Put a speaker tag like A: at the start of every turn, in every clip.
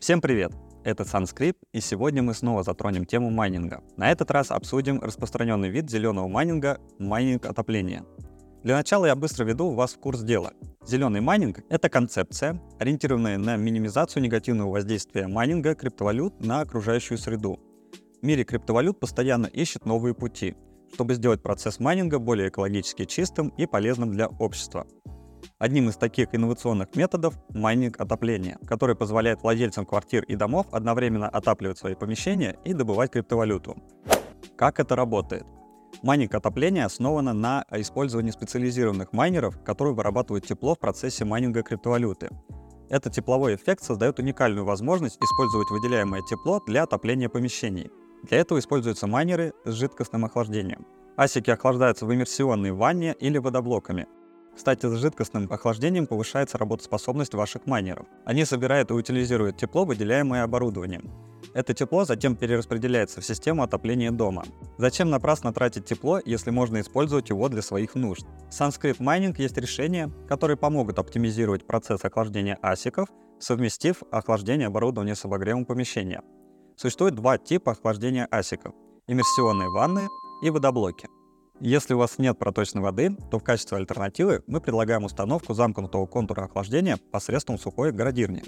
A: Всем привет! Это Санскрип, и сегодня мы снова затронем тему майнинга. На этот раз обсудим распространенный вид зеленого майнинга – майнинг-отопление. Для начала я быстро введу вас в курс дела. Зеленый майнинг – это концепция, ориентированная на минимизацию негативного воздействия майнинга криптовалют на окружающую среду. В мире криптовалют постоянно ищут новые пути, чтобы сделать процесс майнинга более экологически чистым и полезным для общества. Одним из таких инновационных методов – майнинг отопления, который позволяет владельцам квартир и домов одновременно отапливать свои помещения и добывать криптовалюту. Как это работает? Майнинг отопления основано на использовании специализированных майнеров, которые вырабатывают тепло в процессе майнинга криптовалюты. Этот тепловой эффект создает уникальную возможность использовать выделяемое тепло для отопления помещений. Для этого используются майнеры с жидкостным охлаждением. Асики охлаждаются в иммерсионной ванне или водоблоками. Кстати, с жидкостным охлаждением повышается работоспособность ваших майнеров. Они собирают и утилизируют тепло, выделяемое оборудованием. Это тепло затем перераспределяется в систему отопления дома. Зачем напрасно тратить тепло, если можно использовать его для своих нужд? Санскрит майнинг есть решения, которые помогут оптимизировать процесс охлаждения асиков, совместив охлаждение оборудования с обогревом помещения. Существует два типа охлаждения асиков – иммерсионные ванны и водоблоки – если у вас нет проточной воды, то в качестве альтернативы мы предлагаем установку замкнутого контура охлаждения посредством сухой градирни.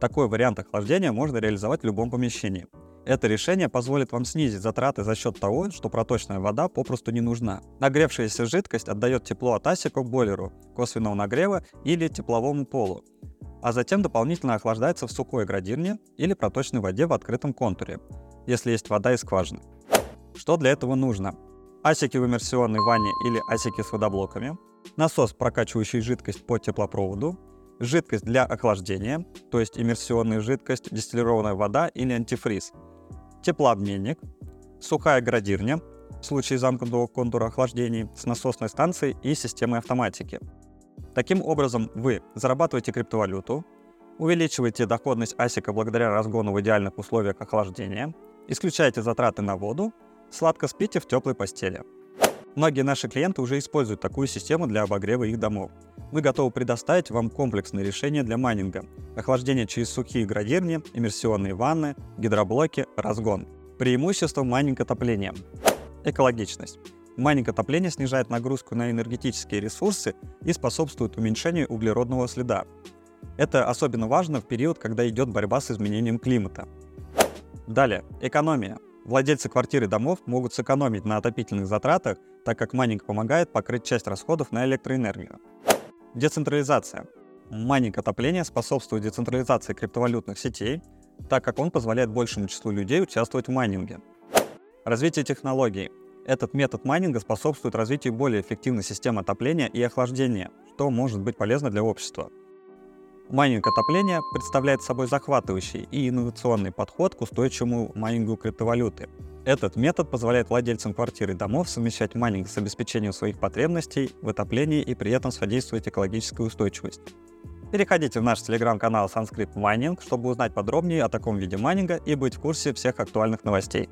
A: Такой вариант охлаждения можно реализовать в любом помещении. Это решение позволит вам снизить затраты за счет того, что проточная вода попросту не нужна. Нагревшаяся жидкость отдает тепло от асика к бойлеру, косвенного нагрева или тепловому полу, а затем дополнительно охлаждается в сухой градирне или проточной воде в открытом контуре, если есть вода из скважины. Что для этого нужно? Асики в иммерсионной ванне или асики с водоблоками, насос, прокачивающий жидкость по теплопроводу, жидкость для охлаждения, то есть иммерсионная жидкость, дистиллированная вода или антифриз, теплообменник, сухая градирня, в случае замкнутого контура охлаждений, с насосной станцией и системой автоматики. Таким образом, вы зарабатываете криптовалюту, увеличиваете доходность асика благодаря разгону в идеальных условиях охлаждения, исключаете затраты на воду Сладко спите в теплой постели. Многие наши клиенты уже используют такую систему для обогрева их домов. Мы готовы предоставить вам комплексное решение для майнинга. Охлаждение через сухие градирни, иммерсионные ванны, гидроблоки, разгон. Преимущество майнинг отопления. Экологичность. Майнинг отопления снижает нагрузку на энергетические ресурсы и способствует уменьшению углеродного следа. Это особенно важно в период, когда идет борьба с изменением климата. Далее, экономия. Владельцы квартир и домов могут сэкономить на отопительных затратах, так как майнинг помогает покрыть часть расходов на электроэнергию. Децентрализация. Майнинг отопления способствует децентрализации криптовалютных сетей, так как он позволяет большему числу людей участвовать в майнинге. Развитие технологий. Этот метод майнинга способствует развитию более эффективной системы отопления и охлаждения, что может быть полезно для общества. Майнинг отопления представляет собой захватывающий и инновационный подход к устойчивому майнингу криптовалюты. Этот метод позволяет владельцам квартир и домов совмещать майнинг с обеспечением своих потребностей в отоплении и при этом содействовать экологической устойчивости. Переходите в наш телеграм-канал Sanskrit Mining, чтобы узнать подробнее о таком виде майнинга и быть в курсе всех актуальных новостей.